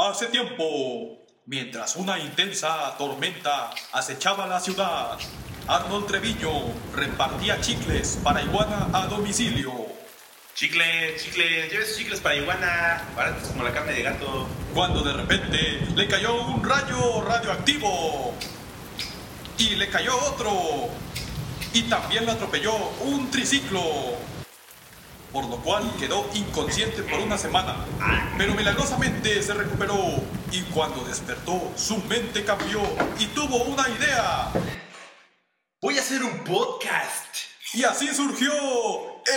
Hace tiempo, mientras una intensa tormenta acechaba la ciudad, Arnold Treviño repartía chicles para iguana a domicilio. Chicle, chicle, lleves chicles para iguana, baratos como la carne de gato. Cuando de repente le cayó un rayo radioactivo. Y le cayó otro. Y también le atropelló un triciclo. Por lo cual quedó inconsciente por una semana. Pero milagrosamente se recuperó. Y cuando despertó, su mente cambió y tuvo una idea. Voy a hacer un podcast. Y así surgió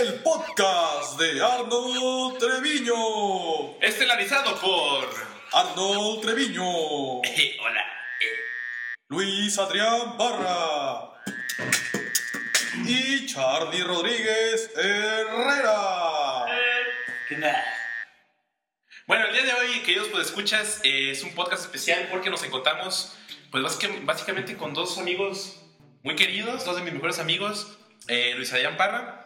el podcast de Arnold Treviño. Estelarizado por... Arnold Treviño. hola. Luis Adrián Barra. Y Charlie Rodríguez Herrera. ¿Qué onda? Bueno, el día de hoy, queridos pues escuchas, es un podcast especial porque nos encontramos, pues básicamente, con dos amigos muy queridos, dos de mis mejores amigos, eh, Luis Adrián Parra,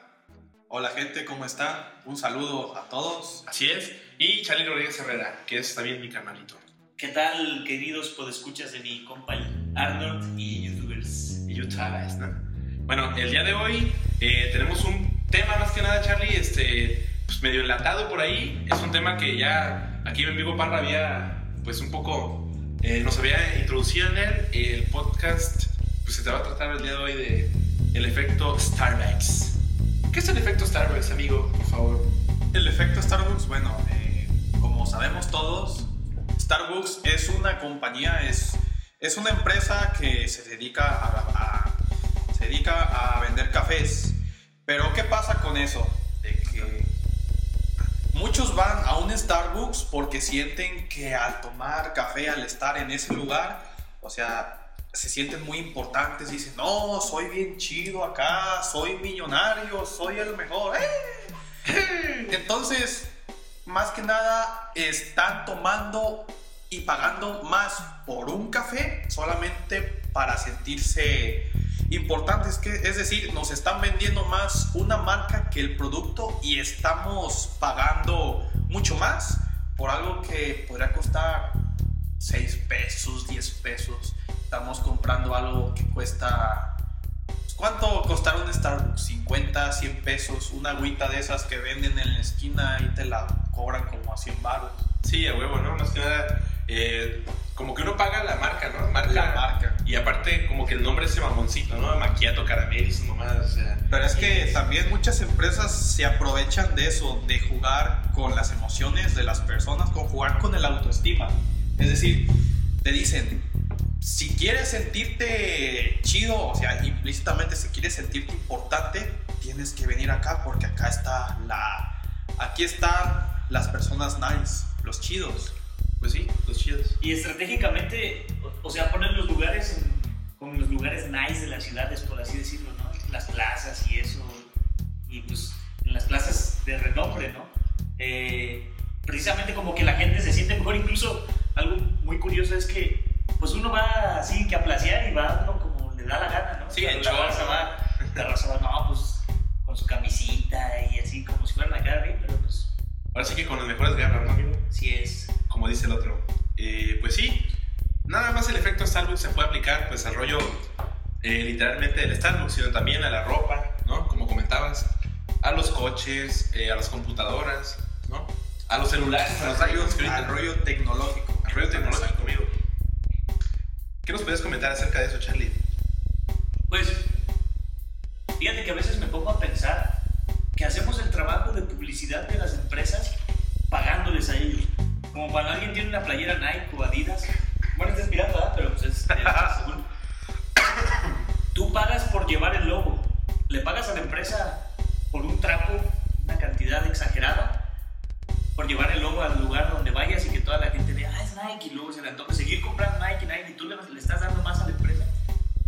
Hola gente, ¿cómo están? Un saludo a todos. así es, y Charlie Rodríguez Herrera, que es también mi carnalito. ¿Qué tal, queridos podescuchas de mi compa Arnold y youtubers? Y Utah, ¿no? Bueno, el día de hoy eh, tenemos un tema más que nada, Charlie, este, pues medio enlatado por ahí. Es un tema que ya aquí mi amigo Parra había, pues un poco, eh, nos había introducido en él. El podcast, pues se va a tratar el día de hoy de el efecto Starbucks. ¿Qué es el efecto Starbucks, amigo? Por favor. El efecto Starbucks, bueno, eh, como sabemos todos, Starbucks es una compañía, es, es una empresa que se dedica a, a- dedica a vender cafés. Pero ¿qué pasa con eso? De que muchos van a un Starbucks porque sienten que al tomar café, al estar en ese lugar, o sea, se sienten muy importantes. Dicen, no, soy bien chido acá, soy millonario, soy el mejor. ¡eh! Entonces, más que nada, están tomando y pagando más por un café solamente para sentirse importantes. Que, es decir, nos están vendiendo más una marca que el producto y estamos pagando mucho más por algo que podría costar 6 pesos, 10 pesos. Estamos comprando algo que cuesta... pues, ¿Cuánto costará un Starbucks? 50, 100 pesos. Una agüita de esas que venden en la esquina y te la cobran como a 100 baros. Sí, a huevo, ¿no? Más que nada, eh, como que uno paga la marca, ¿no? Marca, La marca. Y aparte, como que el nombre es ese mamoncito, ¿no? Maquiato, caramel y mamadas, o sea. Pero es que también muchas empresas se aprovechan de eso, de jugar con las emociones de las personas, con jugar con el autoestima. Es decir, te dicen, si quieres sentirte chido, o sea, implícitamente si quieres sentirte importante, tienes que venir acá porque acá está la... Aquí están las personas nice, los chidos. Pues sí, los chidos. Y estratégicamente, o, sea, ponen los lugares en, como los lugares nice de las ciudades, por así decirlo, ¿no? Las plazas y eso. Y pues en las plazas de renombre, ¿no? Eh, precisamente como que la gente se siente mejor. Incluso algo muy curioso es que pues uno va así que a placear y va uno como le da la gana, ¿no? Sí, en la raza va, la raza va, no, pues con su camisita y así como si fueran a bien, pero pues Ahora sí que con las mejores garras, ¿no, Starbucks se puede aplicar, pues al rollo eh, literalmente del Starbucks, sino también a la ropa, ¿no? Como comentabas, a los coches, eh, a las computadoras, ¿no? A los celulares, a los rayos, al rollo tecnológico. al rollo tecnológico, amigo. ¿Qué nos puedes comentar acerca de eso, Charlie? Pues, fíjate que a veces me pongo a pensar que hacemos el trabajo de publicidad de las empresas pagándoles a ellos. Como cuando alguien tiene una playera Nike o Adidas. Bueno, este es pirata, ¿verdad? pero pues es, es. Tú pagas por llevar el logo. Le pagas a la empresa por un trapo, una cantidad exagerada, por llevar el logo al lugar donde vayas y que toda la gente vea, ah, es Nike, y luego se le antoja seguir comprando Nike, Nike, y tú le, le estás dando más a la empresa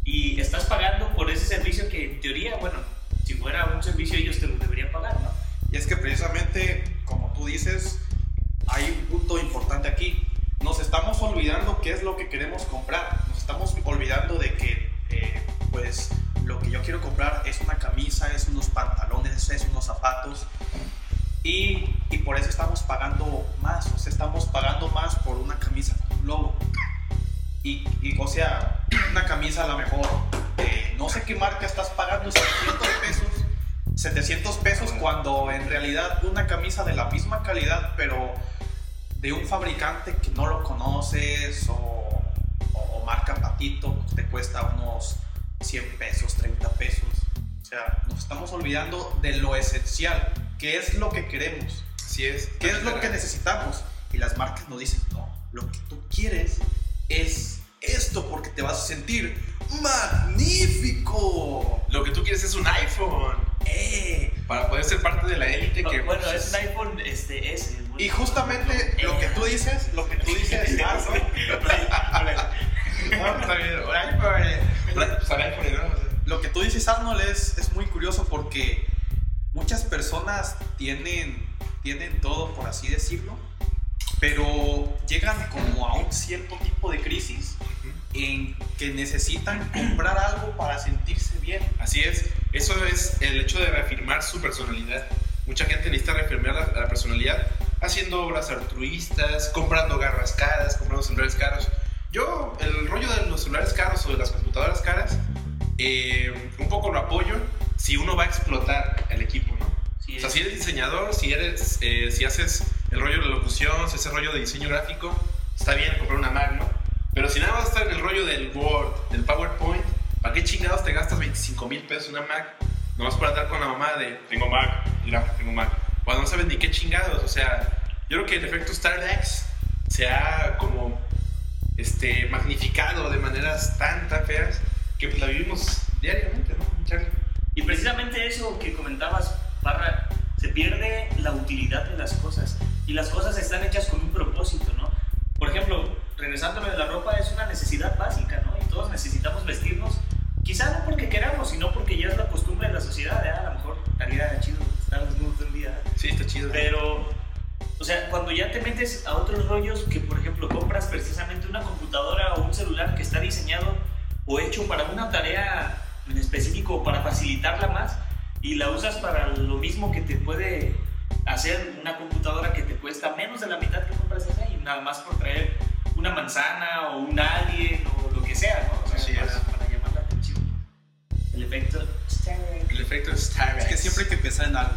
y estás pagando por ese servicio que en teoría, bueno, si fuera un servicio ellos te lo deberían pagar, ¿no? Y es que precisamente, como tú dices, estamos olvidando qué es lo que queremos comprar. Nos estamos olvidando de que, eh, pues, lo que yo quiero comprar es una camisa, es unos pantalones, es unos zapatos. Y, y por eso estamos pagando más. O sea, estamos pagando más por una Y, y, o sea, una camisa a lo mejor, eh, no sé qué marca estás pagando 700 pesos, 700 pesos cuando en realidad una camisa de la misma calidad, pero de un fabricante que no lo conoces o, o marca Patito, te cuesta unos 100 pesos, 30 pesos. O sea, nos estamos olvidando de lo esencial, que es lo que queremos. Así es. ¿Qué es lo que necesitamos? Y las marcas nos dicen, no, lo que tú quieres es esto porque te vas a sentir magnífico. Lo que tú quieres es un iPhone. ¡Eh! Para poder ser parte de la élite que... Bueno, es un iPhone este, S. Y justamente lo que tú dices, lo que tú dices, ah, Lo que tú dices, Arnold, es, es muy curioso porque muchas personas tienen, tienen todo, por así decirlo, pero llegan como a un cierto tipo de crisis en que necesitan comprar algo para sentirse bien. Así es, eso es el hecho de reafirmar su personalidad. Mucha gente necesita reafirmar la, la personalidad haciendo obras altruistas, comprando garras caras, comprando celulares caros. Yo, el rollo de los celulares caros o de las computadoras caras, eh, un poco lo apoyo si uno va a explotar el equipo, ¿no? Sí, o sea, si eres diseñador, si, eres, eh, si haces el rollo de locución, si haces el rollo de diseño gráfico, está bien comprar una Mac, ¿no? Pero si nada más está en el rollo del Word, del PowerPoint, ¿para qué chingados te gastas 25 mil pesos en una Mac? Nomás para andar con la mamá de, tengo Mac, mira, tengo Mac. Cuando no saben ni qué chingados, o sea, yo creo que el efecto StarDex se ha como este, magnificado de maneras tan, tan feas que pues la vivimos diariamente, ¿no, Charlie? Y precisamente eso que comentabas, Parra, se pierde la utilidad de las cosas. Y las cosas están hechas con un propósito, ¿no? Por ejemplo, regresándome de la ropa es una necesidad básica, ¿no? Y todos necesitamos vestirnos, quizá no porque queramos, sino porque ya es la costumbre de la sociedad, ¿eh? A lo mejor estaría chido estar desnudo todo el día. ¿eh? Sí, está chido. Pero, o sea, cuando ya te metes a otros rollos, que por ejemplo compras precisamente una computadora o un celular que está diseñado o hecho para una tarea en específico para facilitarla más y la usas para lo mismo que te puede hacer una computadora que te cuesta menos de la mitad que compras esa y nada más por traer una manzana o un alien o lo que sea, ¿no? Efecto StarDex. Es que siempre hay que pensar en algo.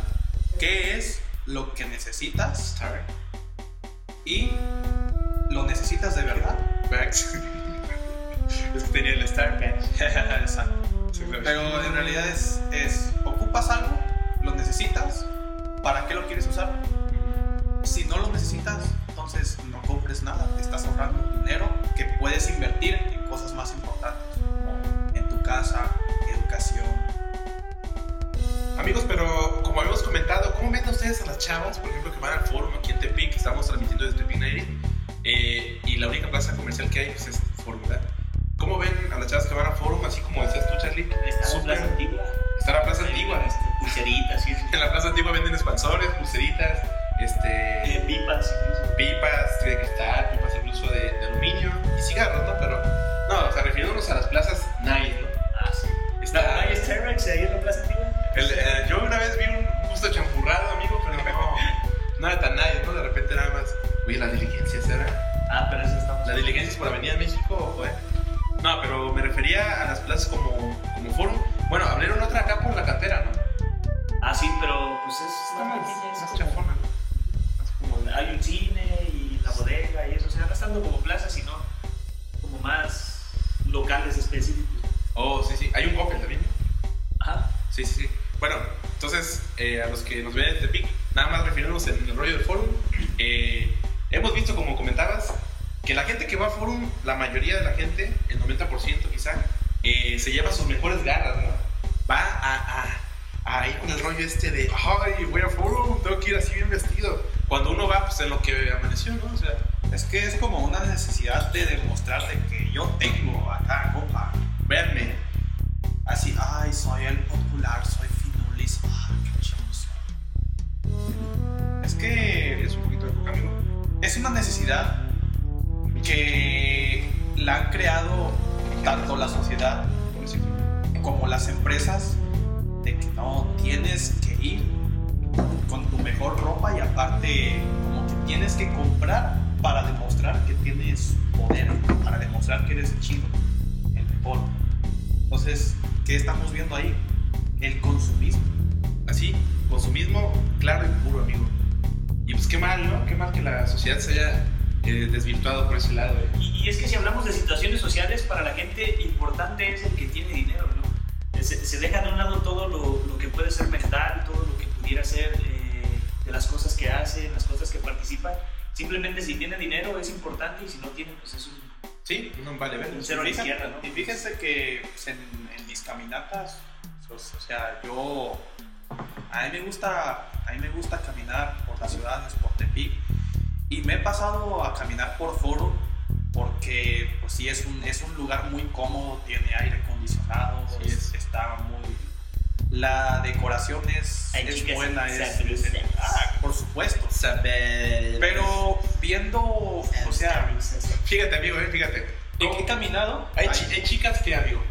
¿Qué es lo que necesitas? Star. Y lo necesitas de verdad. Max. es que tenía el. Exacto. Pero en realidad es, es, ocupas algo, lo necesitas, ¿para qué lo quieres usar? Si no lo necesitas, entonces no compres nada, te estás ahorrando dinero que puedes pipas de cristal, pipas incluso de, de aluminio y cigarros, ¿no? Pero, no, o sea, refiriéndonos a las plazas se lleva sus mejores garras, ¿no? Va a, a, a ir con el rollo este de, ay, voy a forum, tengo que ir así bien vestido. Cuando uno va, pues en lo que amaneció, ¿no? O sea, Es que es como una necesidad de demostrarte que yo tengo acá, compa. véanme. Así, ay, soy el popular, soy finulis, ay, qué chido. Es que Es un poquito de coca, amigo. es una necesidad que la han creado tanto la sociedad como las empresas de que no tienes que ir con tu mejor ropa y aparte como que tienes que comprar para demostrar que tienes poder para demostrar que eres chido, el mejor. Entonces, ¿qué estamos viendo ahí? El consumismo. Así, consumismo claro y puro, amigo. Y pues qué mal, ¿no? Qué mal que la sociedad se haya eh, desvirtuado por ese lado. eh. Y, es que si hablamos de situaciones sociales, para la gente importante es el que tiene dinero. Se, se deja de un lado todo lo, lo que puede ser mental, todo lo que pudiera ser eh, de las cosas que hace, las cosas que participa. Simplemente si tiene dinero es importante y si no tiene, pues eso es Sí, no vale ver. un cero a la izquierda, ¿no? Y fíjense que pues, en, en mis caminatas, pues, o sea, yo a mí me gusta a mí me gusta caminar por las ciudades, por Tepic y me he pasado a caminar por Foro porque pues sí es un es un lugar muy cómodo, tiene aire acondicionado, Sí, es- es. está muy la decoración es, es buena, en es, ah, por supuesto. Saber. Pero viendo, o sea, Fíjate, amigo, eh, fíjate. he, he caminado, Hay, hay, chi- hay chicas que, amigo.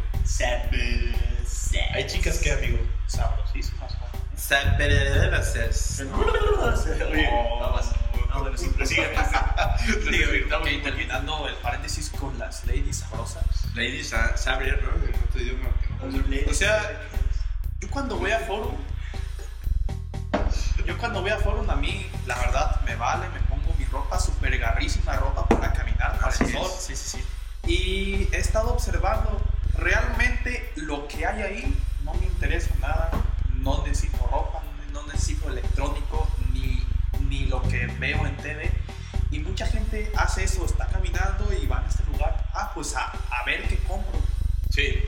Hay chicas que, amigo. sabrosísimas. Oye, bueno, sí, pero sigue. El paréntesis con las ladies sabrosas. Lady Sa- Saber, ¿no? En otro idioma. O sea, yo cuando voy a forum, yo cuando voy a forum a mí, la verdad, me vale, me pongo mi ropa super garrísima, ropa para caminar, para Así el sol. Sí, sí, sí. Y he estado observando, realmente lo que hay ahí no me interesa nada, no necesito ropa, no necesito electrónico, ni, ni lo que veo en TV. Y mucha gente hace eso, está caminando y va a lugar, pues a, a ver qué compro. Sí.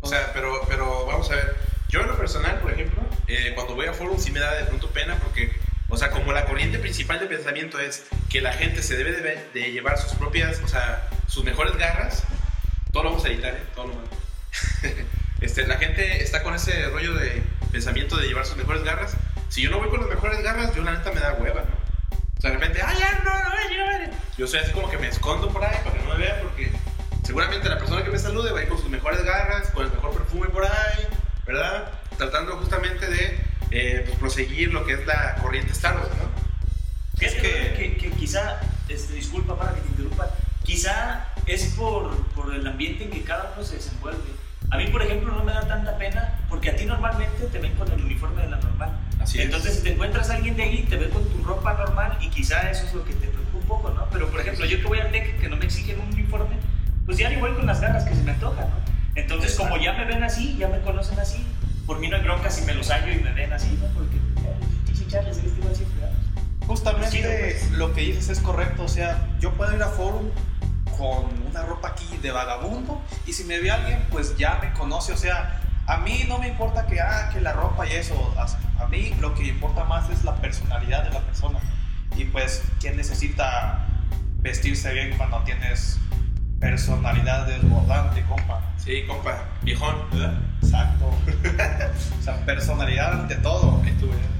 O sea, pero, pero vamos a ver. Yo en lo personal, por ejemplo, eh, cuando voy a forum sí me da de pronto pena porque, o sea, como la corriente principal de pensamiento es que la gente se debe de, llevar sus propias, o sea, sus mejores garras, todo lo vamos a editar, ¿eh? Todo lo malo. este, la gente está con ese rollo de pensamiento de llevar sus mejores garras. Si yo no voy con las mejores garras, yo la neta me da hueva, ¿no? O sea, de repente, ¡ay, no, no! Yo soy así como que me escondo por ahí para que no me vean porque seguramente la persona que me salude va a ir con sus mejores garras, con el mejor perfume por ahí, ¿verdad? Tratando justamente de eh, pues, proseguir lo que es la corriente Star Wars, ¿no? Es Es que, que- que, quizá, este, disculpa para que te interrumpa, quizá es por, por el ambiente en que cada uno se desenvuelve. A mí, por ejemplo, no me da tanta pena porque a ti normalmente te ven con el uniforme de la normal. Así es. Entonces, si te encuentras a alguien de ahí, te ve con tu ropa normal y quizá eso es lo que te preocupa poco, ¿no? Pero, por ejemplo, yo que voy al TEC, que no me exigen un uniforme, pues ya voy con las ganas que se me antojan, ¿no? Entonces, como ya me ven así, ya me conocen así, por mí no hay bronca si me los hallo y me ven así, ¿no? Porque, dice Charles. Justamente Sí, pues. lo que dices es correcto, o sea, yo puedo ir a forum con una ropa aquí de vagabundo y si me ve alguien pues ya me conoce, o sea, a mí no me importa que, ah, que la ropa y eso, a mí lo que importa más es la personalidad de la persona y pues quién necesita vestirse bien cuando tienes personalidad desbordante, compa. Sí, compa, viejón, ¿verdad? Exacto. o sea, personalidad ante todo. Estuve, ¿eh?